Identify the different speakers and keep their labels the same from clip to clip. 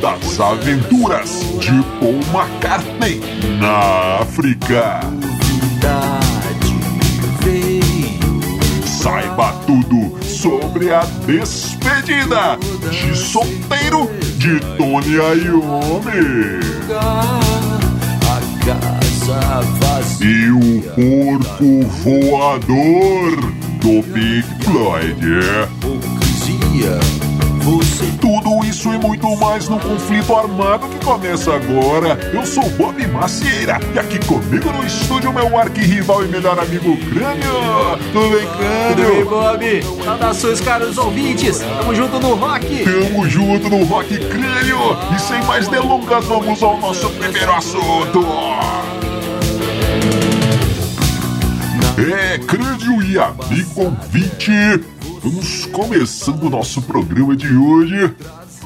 Speaker 1: Das aventuras de Paul McCartney na África. Saiba tudo sobre a despedida de solteiro de Tony Iommi. E o porco voador do Pink Floyd. Tudo isso e muito mais no conflito armado que começa agora. Eu sou Bob Macieira e aqui comigo no estúdio meu arquirrival e melhor amigo Crânio. Tudo bem,
Speaker 2: Tudo bem,
Speaker 1: Crânio?
Speaker 2: Bob? Saudações, caros ouvintes! Tamo junto no rock!
Speaker 1: Tamo junto no Rock Crânio e sem mais delongas vamos ao nosso primeiro assunto. É, Crânio e amigo ouvinte, vamos começando o nosso programa de hoje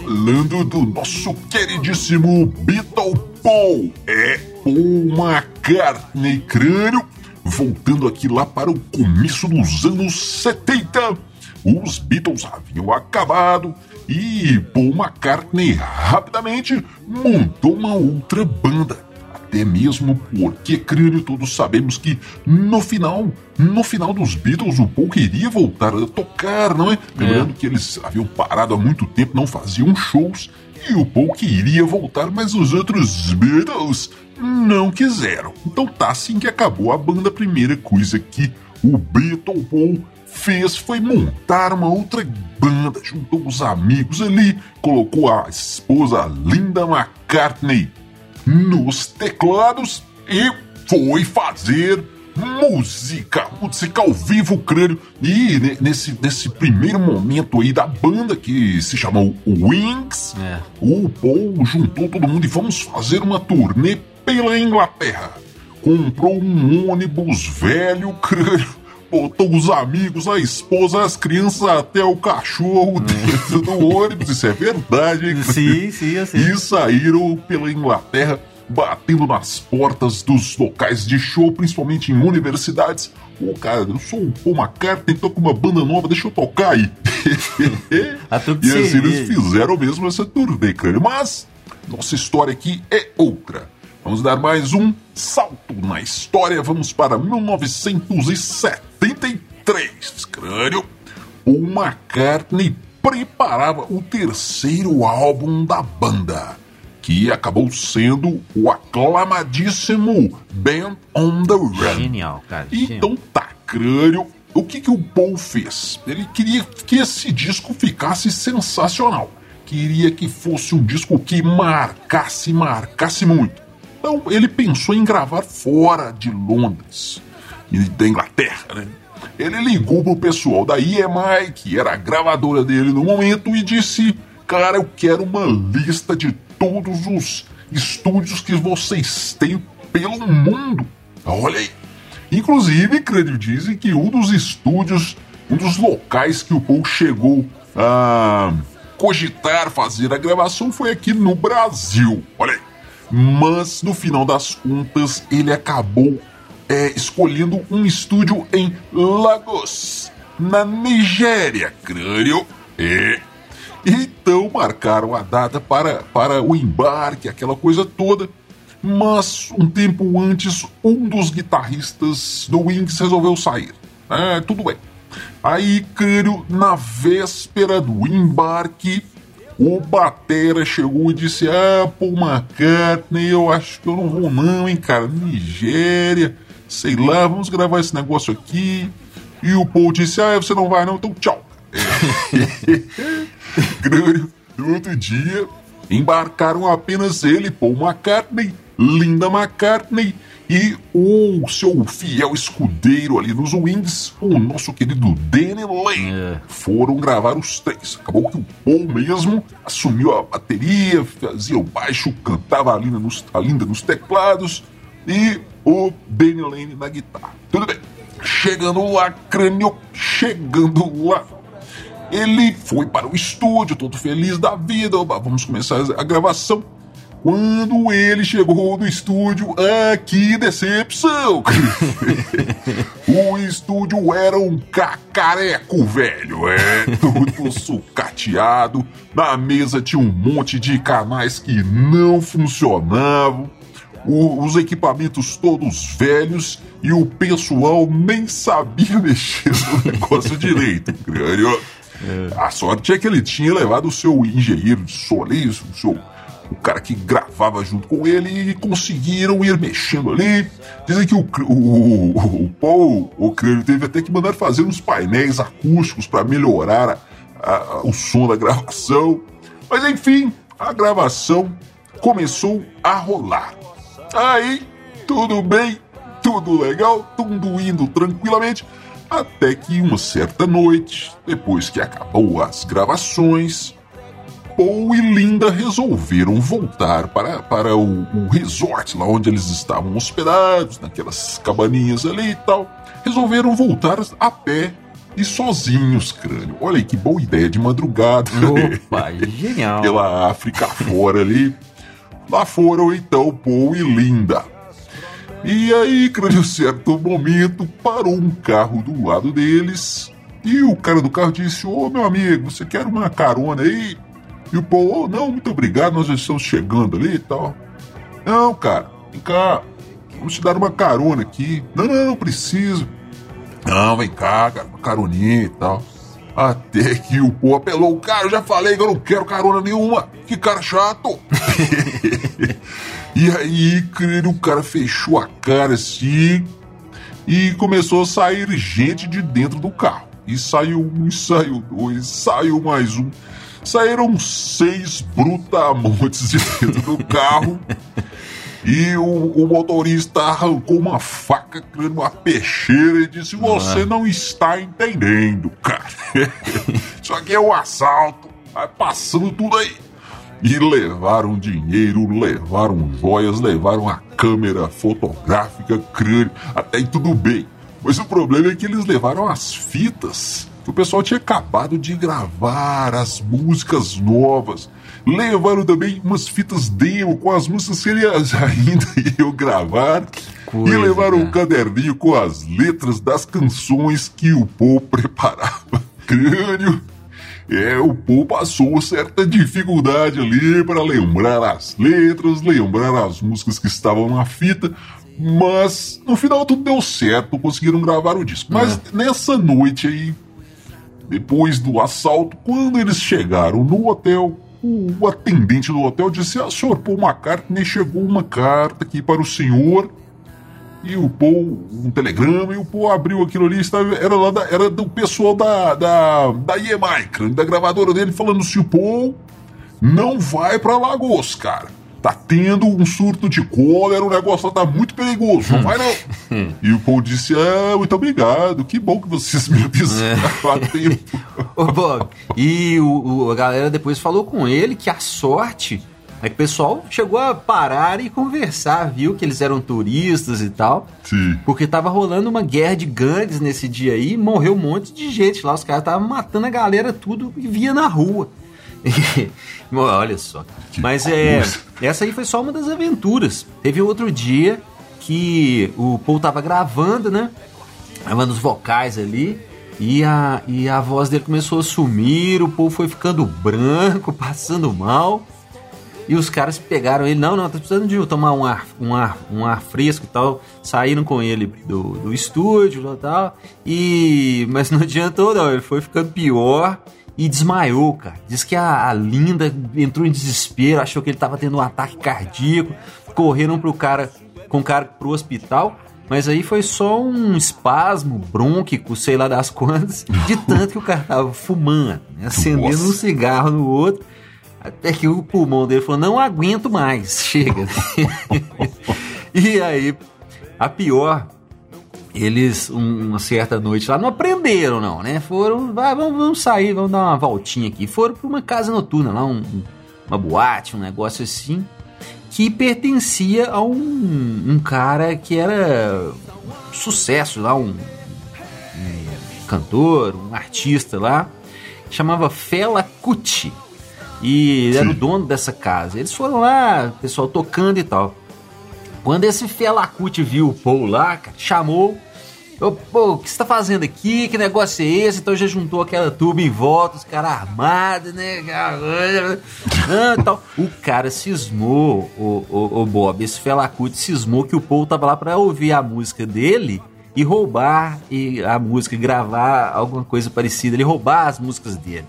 Speaker 1: falando do nosso queridíssimo Beatle Paul. É, Paul McCartney Crânio, voltando aqui lá para o começo dos anos 70. Os Beatles haviam acabado e Paul McCartney rapidamente montou uma outra banda. Até mesmo porque, crânio, todos sabemos que no final, no final dos Beatles, o Paul queria voltar a tocar, não é? Lembrando que eles haviam parado há muito tempo, não faziam shows, e o Paul queria voltar, mas os outros Beatles não quiseram. Então tá assim que acabou a banda. A primeira coisa que o Beatle Paul fez foi montar uma outra banda, juntou os amigos ali, colocou a esposa Linda McCartney nos teclados e foi fazer música, música ao vivo, crânio. E ne- nesse, nesse primeiro momento aí da banda, que se chamou Wings,
Speaker 2: É.
Speaker 1: o Paul juntou todo mundo e vamos fazer uma turnê pela Inglaterra. Comprou um ônibus velho, crânio. Botou os amigos, a esposa, as crianças, até o cachorro dentro do ônibus. Isso é verdade, hein? crânio?
Speaker 2: Sim, sim, eu sei.
Speaker 1: e saíram pela Inglaterra batendo nas portas dos locais de show, principalmente em universidades. Ô, cara, eu sou o Paul McCartney, tô com uma banda nova, deixa eu tocar aí.
Speaker 2: A trupe
Speaker 1: e assim eles fizeram mesmo essa turnê, cara. Mas nossa história aqui é outra. Vamos dar mais um salto na história. Vamos para 1973, crânio. O McCartney preparava o terceiro álbum da banda, que acabou sendo o aclamadíssimo Band on the Run.
Speaker 2: Genial, cara.
Speaker 1: Então tá, crânio. O que, que o Paul fez? Ele queria que esse disco ficasse sensacional. Queria que fosse um disco que marcasse, marcasse muito. Então ele pensou em gravar fora de Londres da Inglaterra, né? Ele ligou pro pessoal da EMI, que era a gravadora dele no momento, e disse: Cara, eu quero uma lista de todos os estúdios que vocês têm pelo mundo. Olha aí. Inclusive, creio dizem que um dos estúdios, um dos locais que o Paul chegou a cogitar fazer a gravação foi aqui no Brasil. Olha aí. Mas no final das contas, ele acabou é, escolhendo um estúdio em Lagos, na Nigéria, crânio. É. Então marcaram a data para, para o embarque, aquela coisa toda. Mas um tempo antes, um dos guitarristas do Wings resolveu sair. É, tudo bem. Aí, crânio, na véspera do embarque, o Batera chegou e disse: Ah, Paul McCartney, eu acho que eu não vou, não, hein, cara. Nigéria, sei lá, vamos gravar esse negócio aqui. E o Paul disse: Ah, você não vai, não, então tchau. No outro dia, embarcaram apenas ele, Paul McCartney, Linda McCartney e o seu fiel escudeiro ali nos Wings, o nosso querido Danny Lane.
Speaker 2: É.
Speaker 1: Foram gravar os três. Acabou que o Paul mesmo assumiu a bateria, fazia o baixo, cantava a Linda nos, a Linda nos teclados e o Danny Lane na guitarra. Tudo bem. Chegando lá, crânio, chegando lá. Ele foi para o estúdio, todo feliz da vida. Vamos começar a gravação. Quando ele chegou no estúdio, ah, que decepção! o estúdio era um cacareco, velho. É, tudo sucateado. Na mesa tinha um monte de canais que não funcionavam. O, os equipamentos todos velhos e o pessoal nem sabia mexer no negócio direito. É. A sorte é que ele tinha levado o seu engenheiro de ali, o seu o cara que gravava junto com ele e conseguiram ir mexendo ali. Dizem que o, o, o Paul, teve até que mandar fazer uns painéis acústicos para melhorar a, a, o som da gravação. Mas enfim, a gravação começou a rolar. Aí, tudo bem, tudo legal, tudo indo tranquilamente. Até que uma certa noite, depois que acabou as gravações, Paul e Linda resolveram voltar para, para o, o resort, lá onde eles estavam hospedados, naquelas cabaninhas ali e tal. Resolveram voltar a pé e sozinhos, crânio. Olha aí que boa ideia de madrugada.
Speaker 2: Opa, genial.
Speaker 1: Pela África fora ali. Lá foram então Paul e Linda. E aí, crânio, certo momento, parou um carro do lado deles. E o cara do carro disse: Ô meu amigo, você quer uma carona aí? E o Paul, oh, não, muito obrigado, nós já estamos chegando ali e tal. Não, cara, vem cá, vamos te dar uma carona aqui. Não, não, não preciso. Não, vem cá, cara, uma caroninha e tal. Até que o Paul apelou, cara, eu já falei que eu não quero carona nenhuma. Que cara chato. e aí, o cara fechou a cara assim e começou a sair gente de dentro do carro. E saiu um, e saiu dois, saiu mais um saíram seis brutamontes de dentro do carro. E o, o, motorista arrancou uma faca, uma peixeira e disse: Você ah. não está entendendo, cara. Isso aqui é um assalto. Vai passando tudo aí. E levaram dinheiro, levaram joias, levaram a câmera fotográfica, crânio, até aí tudo bem. Mas o problema é que eles levaram as fitas o pessoal tinha acabado de gravar as músicas novas. Levaram também umas fitas demo com as músicas que eles ainda iam gravar. Coisa, e levaram né? um caderninho com as letras das canções que o Paul preparava. Crânio. É, o Paul passou certa dificuldade ali para lembrar as letras, lembrar as músicas que estavam na fita, mas no final tudo deu certo, conseguiram gravar o disco. Mas é. nessa noite aí, depois do assalto, quando eles chegaram no hotel, o atendente do hotel disse: Ah, senhor Paul McCartney, chegou uma carta aqui para o senhor. E o Paul, um telegrama, e o Paul abriu aquilo ali, estava, era, lá da, era do pessoal da, da, da EMI, da gravadora dele, falando se o Paul não vai para Lagos, cara tá tendo um surto de cólera, o negócio tá muito perigoso, não vai não. e o Paul disse, ah, muito obrigado, que bom que vocês me avisaram é. tempo.
Speaker 2: Ô, Bob, e o, o, a galera depois falou com ele que a sorte é que o pessoal chegou a parar e conversar, viu que eles eram turistas e tal.
Speaker 1: Sim.
Speaker 2: Porque tava rolando uma guerra de gangues nesse dia aí, morreu um monte de gente lá, os caras estavam matando a galera tudo e via na rua. Olha só. Mas é, essa aí foi só uma das aventuras. Teve outro dia que o Paul tava gravando, né? Gravando os vocais ali. E a, e a voz dele começou a sumir, o Paul foi ficando branco, passando mal. E os caras pegaram ele, não, não, tá precisando de tomar um ar, um ar, um ar fresco e tal. Saíram com ele do, do estúdio e tal. E, mas não adiantou, não, ele foi ficando pior e desmaiou, cara. Diz que a, a, Linda entrou em desespero, achou que ele tava tendo um ataque cardíaco, correram pro cara com o cara pro hospital. Mas aí foi só um espasmo brônquico, sei lá das quantas, de tanto que o cara tava fumando, né? acendendo Nossa. um cigarro no outro, até que o pulmão dele falou: não aguento mais, chega. e aí, a pior eles, um, uma certa noite lá, não aprenderam, não, né? Foram, vai, vamos, vamos, sair, vamos dar uma voltinha aqui. Foram para uma casa noturna lá, um, uma boate, um negócio assim. que pertencia a um, um cara que era sucesso lá, um, um cantor, um artista lá, chamava Fela Kuti. E Sim. era o dono dessa casa. Eles foram lá, o pessoal tocando e tal. Quando esse Fela Kuti viu o Paul lá, cara, chamou Ô, pô, o que você tá fazendo aqui? Que negócio é esse? Então já juntou aquela turma em volta, os caras armados, né? Ah, tal. O cara cismou, o, o, o Bob, esse Felacute cismou que o Paul tava lá pra ouvir a música dele e roubar e a música, gravar alguma coisa parecida, ele roubar as músicas dele.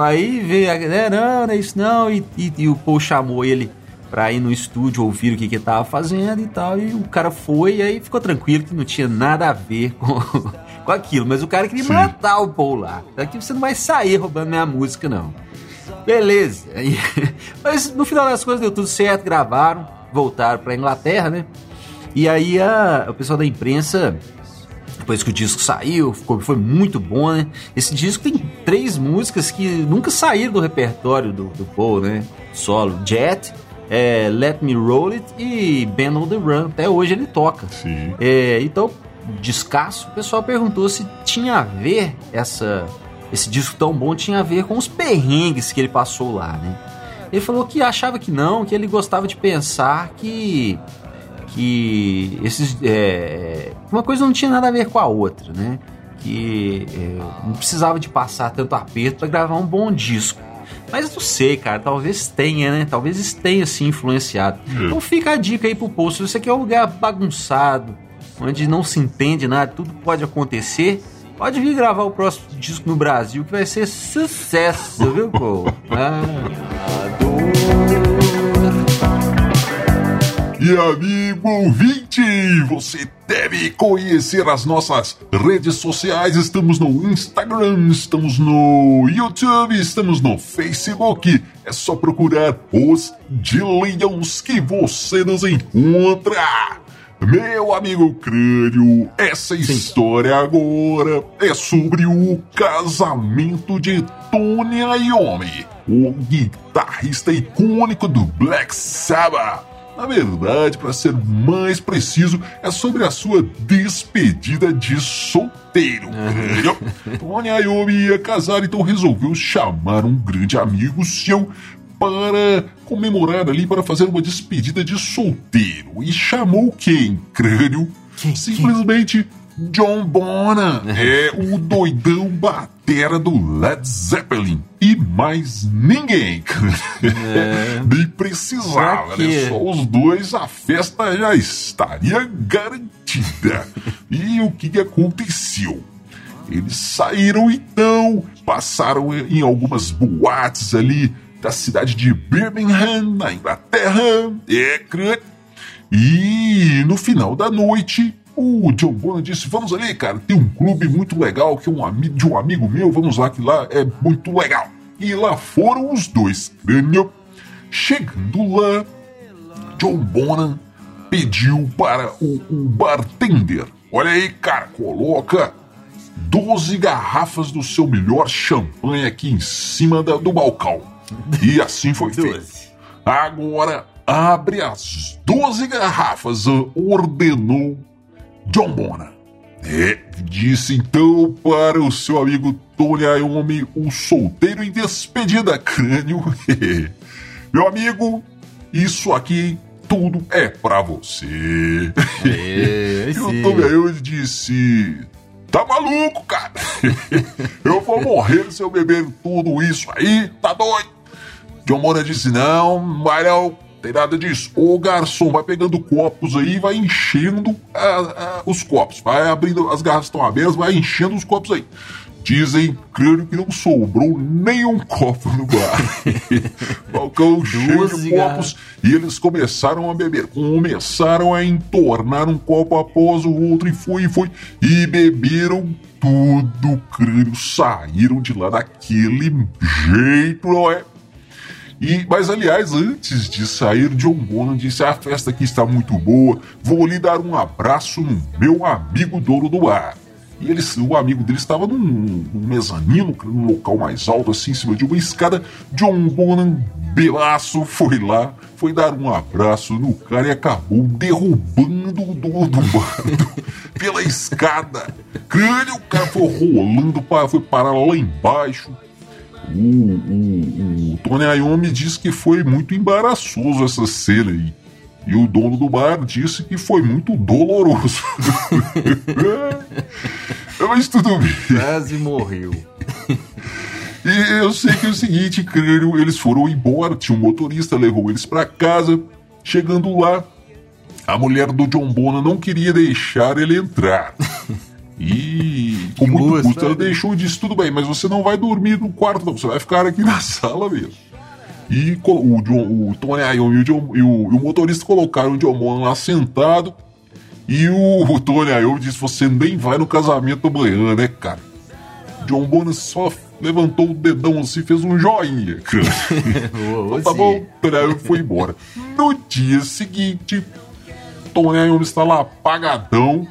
Speaker 2: Aí veio a galera, não, não é isso não, e, e, e o Paul chamou ele pra ir no estúdio ouvir o que que ele tava fazendo e tal. E o cara foi e aí ficou tranquilo que não tinha nada a ver com, com aquilo. Mas o cara queria Sim. matar o Paul lá. Daqui você não vai sair roubando minha música, não. Beleza. mas no final das coisas deu tudo certo, gravaram, voltaram pra Inglaterra, né? E aí a, o pessoal da imprensa depois que o disco saiu, ficou, foi muito bom, né? Esse disco tem três músicas que nunca saíram do repertório do, do Paul, né? Solo. Jet, é, Let Me Roll It e Ben on the Run. Até hoje ele toca.
Speaker 1: Sim.
Speaker 2: É, então, descasso, o pessoal perguntou se tinha a ver essa, esse disco tão bom, tinha a ver com os perrengues que ele passou lá, né? Ele falou que achava que não, que ele gostava de pensar que que esses é, uma coisa não tinha nada a ver com a outra, né? Que é, não precisava de passar tanto aperto para gravar um bom disco. Mas não sei, cara, talvez tenha, né? Talvez tenha assim influenciado. É. Então fica a dica aí pro posto. Se você quer um lugar bagunçado, onde não se entende nada, tudo pode acontecer, pode vir gravar o próximo disco no Brasil que vai ser sucesso, viu, pô? Ah.
Speaker 1: E amigo ouvinte, você deve conhecer as nossas redes sociais. Estamos no Instagram, estamos no YouTube, estamos no Facebook. É só procurar os Dillions que você nos encontra. Meu amigo Crânio, essa Sim. história agora é sobre o casamento de Tony Iommi, o guitarrista icônico do Black Sabbath. Na verdade, para ser mais preciso, é sobre a sua despedida de solteiro. Tony Iommi ia casar, então resolveu chamar um grande amigo seu para comemorar ali, para fazer uma despedida de solteiro. E chamou quem, crânio? Simplesmente? John Bonham. É o doidão batera do Led Zeppelin. E mais ninguém. É. Nem precisava, né? Só os dois, a festa já estaria garantida. e o que aconteceu? Eles saíram então, passaram em algumas boates ali da cidade de Birmingham, na Inglaterra. É, e no final da noite, o John Bonham disse: Vamos ali, cara, tem um clube muito legal que é um amigo de um amigo meu, vamos lá, que lá é muito legal. E lá foram os dois, crânio. Chegando lá, John Bonham pediu para o, o bartender: Olha aí, cara, coloca 12 garrafas do seu melhor champanhe aqui em cima da, do balcão. E assim foi feito. Agora abre as 12 garrafas, ordenou John Bona. É, disse então para o seu amigo Tony Iommi, o solteiro em despedida crânio. Meu amigo, isso aqui tudo é pra você. É, e o Tony Iommi disse: Tá maluco, cara? Eu vou morrer se eu beber tudo isso aí, tá doido? John Mona disse: Não, vai não tem nada disso. O garçom vai pegando copos aí e vai enchendo ah, ah, os copos. Vai abrindo, as garrafas estão abertas, vai enchendo os copos aí. Dizem, creio que não sobrou nenhum copo no bar. Balcão cheio de copos e eles começaram a beber. Começaram a entornar um copo após o outro e foi e foi. E beberam tudo, creio. Saíram de lá daquele jeito, não é? E, mas, aliás, antes de sair, John Bonham disse: A festa aqui está muito boa, vou lhe dar um abraço no meu amigo dono do ar. E eles, o amigo dele estava num, num mezanino, num local mais alto, assim, em cima de uma escada. John Bonham, belaço, foi lá, foi dar um abraço no cara e acabou derrubando o dono do bando pela escada. Crânio, o cara foi rolando, foi parar lá embaixo. O, o, o Tony Iommi disse que foi muito embaraçoso essa cena aí. E o dono do bar disse que foi muito doloroso. Mas tudo bem.
Speaker 2: Quase morreu.
Speaker 1: E eu sei que é o seguinte, crânio, eles foram embora, tinha um motorista, levou eles para casa. Chegando lá, a mulher do John Bona não queria deixar ele entrar. E com muito custo ela deixou e disse: tudo bem, mas você não vai dormir no quarto, não, você vai ficar aqui na sala mesmo. E o, John, o Tony Iommi e, o, e, o, e o motorista colocaram o John Bonham lá sentado. E o, o Tony Iommi disse: Você nem vai no casamento amanhã, né, cara? John Bonham só levantou o dedão assim, fez um joinha. então, tá bom, Tony Iommi foi embora. No dia seguinte, Tony Iommi está lá apagadão.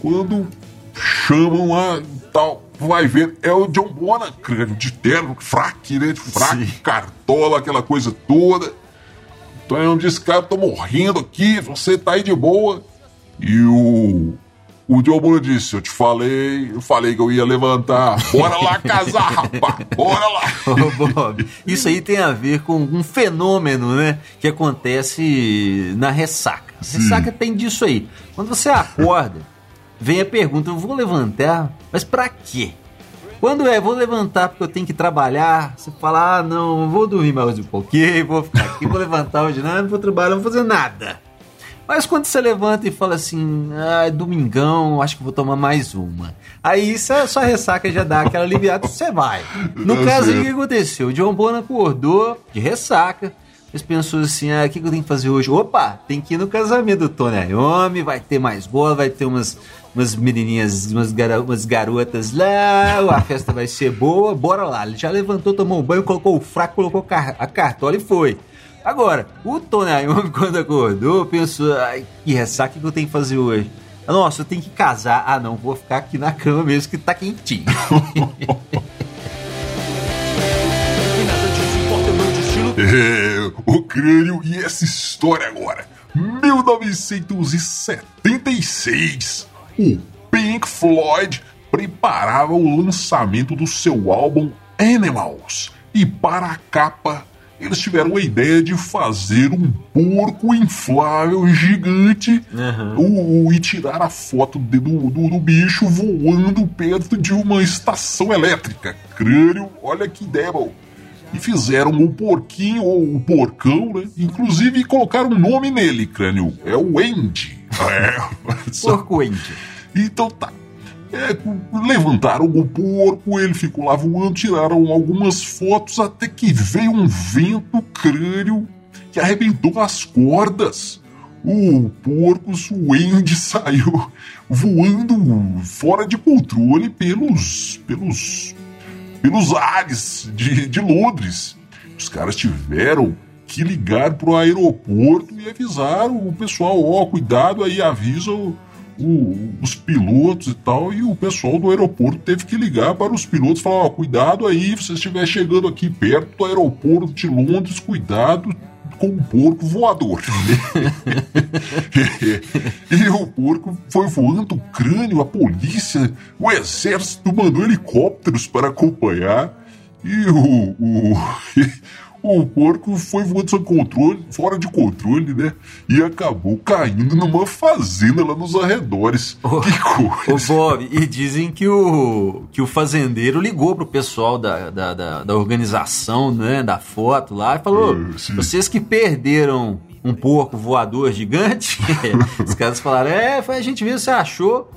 Speaker 1: Quando chamam lá tal vai ver, é o John Bonham, de terno, fraque, né? De fraque, Sim. cartola, aquela coisa toda. Então eu disse, cara, tô morrendo aqui, você tá aí de boa. E o. O John Bonham disse, eu te falei, eu falei que eu ia levantar. Bora lá casar, rapaz, bora lá.
Speaker 2: Ô, Bob, isso aí tem a ver com um fenômeno, né? Que acontece na ressaca. A ressaca Sim. tem disso aí. Quando você acorda vem a pergunta: eu vou levantar, mas para quê? Quando é, vou levantar porque eu tenho que trabalhar, você fala, ah, não, vou dormir mais um pouquinho, vou ficar aqui, vou levantar hoje, não, não vou trabalhar, não vou fazer nada. Mas quando você levanta e fala assim, ah, é domingão, acho que vou tomar mais uma. Aí sua, sua ressaca já dá aquela aliviada, você vai. No caso, o que aconteceu? O John Bona acordou de ressaca, pensou assim, ah, o que, eu tenho que fazer hoje? Opa, tem que ir no casamento do Tony Iommi, vai ter mais bola, vai ter umas umas menininhas, umas, umas garotas lá, a festa vai ser boa, bora lá. Ele já levantou, tomou um banho, colocou o fraco, colocou a cartola e foi. Agora, o Tony Iommi, quando acordou, pensou, ai, que ressaca que eu tenho que fazer hoje? Nossa, eu tenho que casar. Ah, não, vou ficar aqui na cama mesmo que tá quentinho.
Speaker 1: é, o crânio e essa história agora. 1976 o Pink Floyd preparava o lançamento do seu álbum Animals. E para a capa, eles tiveram a ideia de fazer um porco inflável gigante uhum. o, e tirar a foto do, do, do, bicho voando perto de uma estação elétrica. Crânio, olha que ideia, bom. E fizeram o porquinho ou o porcão, né? Inclusive colocaram um nome nele, crânio. É o Andy. É.
Speaker 2: Porco Andy.
Speaker 1: Então tá. É, levantaram o porco, ele ficou lá voando, tiraram algumas fotos até que veio um vento crânio que arrebentou as cordas. O porco Suende saiu voando fora de controle pelos pelos pelos ares de, de Londres. Os caras tiveram que ligar pro aeroporto e avisar o pessoal, ó, oh, cuidado aí, avisa o o, os pilotos e tal, e o pessoal do aeroporto teve que ligar para os pilotos falar: ó, cuidado aí, se você estiver chegando aqui perto do aeroporto de Londres, cuidado com o porco voador. e o porco foi voando o crânio, a polícia, o exército mandou helicópteros para acompanhar. E o, o, o porco foi voando sem controle, fora de controle, né? E acabou caindo numa fazenda lá nos arredores. Oh, que
Speaker 2: coisa. Ô Bob, e dizem que o, que o fazendeiro ligou pro pessoal da, da, da, da organização, né? Da foto lá e falou: é, vocês que perderam um porco voador gigante, os caras falaram: é, foi a gente viu, você achou.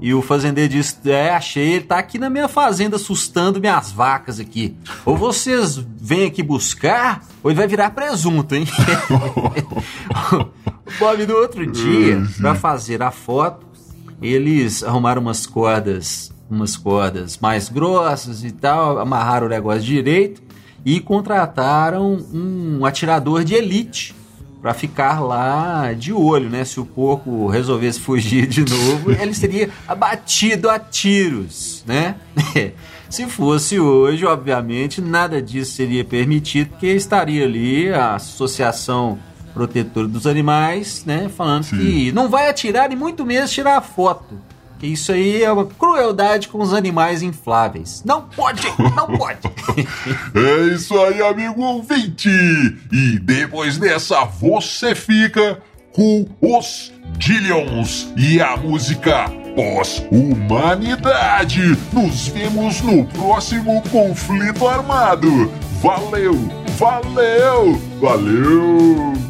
Speaker 2: E o fazendeiro disse: É, achei, ele tá aqui na minha fazenda assustando minhas vacas aqui. Ou vocês vêm aqui buscar, ou ele vai virar presunto, hein? o Bob, no outro dia, para fazer a foto, eles arrumaram umas cordas, umas cordas mais grossas e tal, amarraram o negócio direito e contrataram um atirador de elite
Speaker 1: para ficar lá de olho, né? Se o porco resolvesse fugir de novo, ele seria abatido a tiros, né? Se fosse hoje, obviamente, nada disso seria permitido, porque estaria ali a Associação Protetora dos Animais, né? Falando Sim. que não vai atirar e muito menos tirar foto. Que isso aí é uma crueldade com os animais infláveis. Não pode, não pode.
Speaker 2: é isso aí, amigo ouvinte. E depois dessa, você fica com os Dillions e a música Pós-Humanidade. Nos vemos no próximo conflito armado. Valeu, valeu, valeu.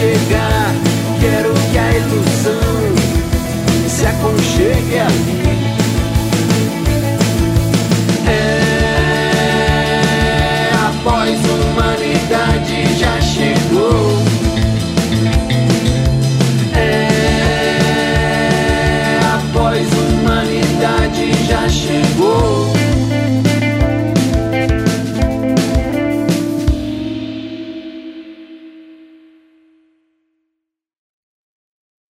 Speaker 3: o